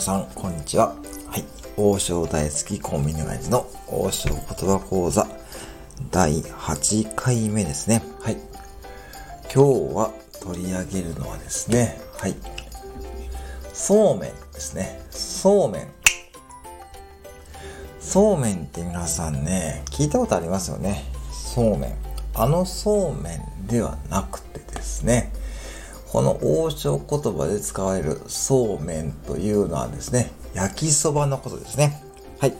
皆さん、こんにちは。はい。王将大好きコンビニガイズの王将言葉講座第8回目ですね。はい。今日は取り上げるのはですね、はい。そうめんですね。そうめん。そうめんって皆さんね、聞いたことありますよね。そうめん。あのそうめんではなくてですね、この王将言葉で使われるそうめんというのはですね、焼きそばのことですね。はい。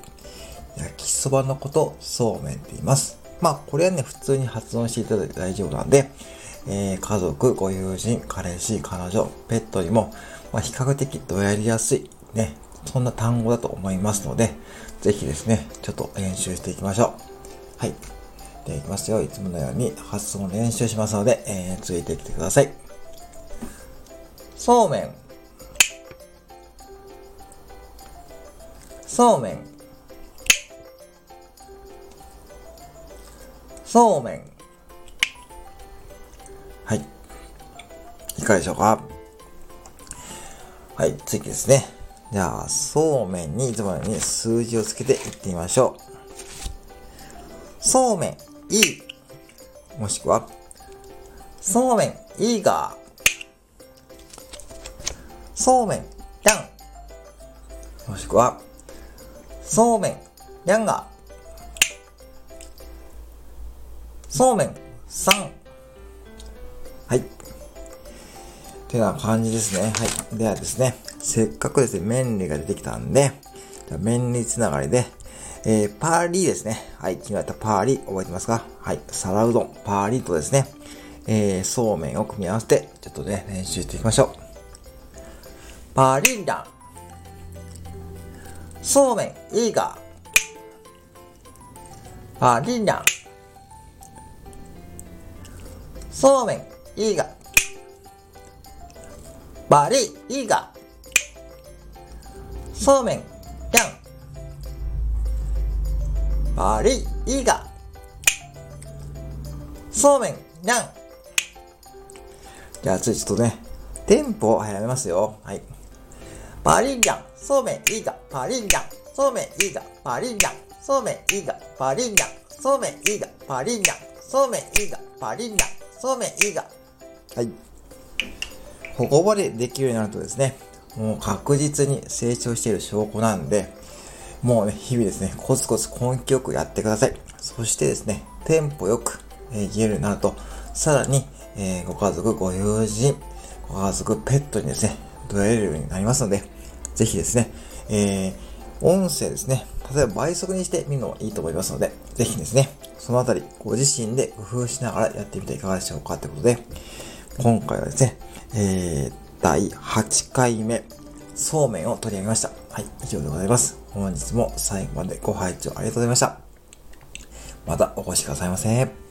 焼きそばのこと、そうめんって言います。まあ、これはね、普通に発音していただいて大丈夫なんで、えー、家族、ご友人、彼氏、彼女、ペットにも、まあ、比較的どやりやすい、ね、そんな単語だと思いますので、ぜひですね、ちょっと練習していきましょう。はい。ではいきますよ。いつものように発音練習しますので、えー、ついてきてください。そうめん。そうめん。そうめん。はい。いかがでしょうか？はい、次ですね。じゃあ、そうめんにいつものように数字をつけていってみましょう。そうめん、いい。もしくは、そうめん、いいが。そうめん、やん。もしくは、そうめん、やんが。そうめん、さん。はい。てな感じですね。はい。ではですね、せっかくですね、麺類が出てきたんで、麺類つながりで、えー、パーリーですね。はい。決まったパーリー、覚えてますか？はい。皿うどん、パーリーとですね、えー、そうめんを組み合わせて、ちょっとね、練習していきましょう。パリンダン。そうめん、いいか？パリンダン。そうめん、いいが。バリ、いいが。そうめん、やん。バリ、いいが。そうめん、やん。じゃあ、次ちょっとね、テンポを早めますよ。はい。パリンジャン、そうめんいいが、パリンジャン、そうめんいいが、パリンジャン、そうめんいいが、パリンジャン、そうめんいいが、パリンジャン、そうめんいいが、パリンジャン、そうめんいいが。はい。ここまでできるようになるとですね、もう確実に成長している証拠なんで、もうね、日々ですね、コツコツ根気よくやってください。そしてですね、テンポよく、えー、言えるようになると、さらに、えー、ご家族、ご友人、ご家族、ペットにですね、捉えるようになりますので、ぜひですね、えー、音声ですね、例えば倍速にしてみるのもいいと思いますので、ぜひですね、そのあたりご自身で工夫しながらやってみていかがでしょうかということで、今回はですね、えー、第8回目、そうめんを取り上げました。はい、以上でございます。本日も最後までご拝聴ありがとうございました。またお越しくださいませ。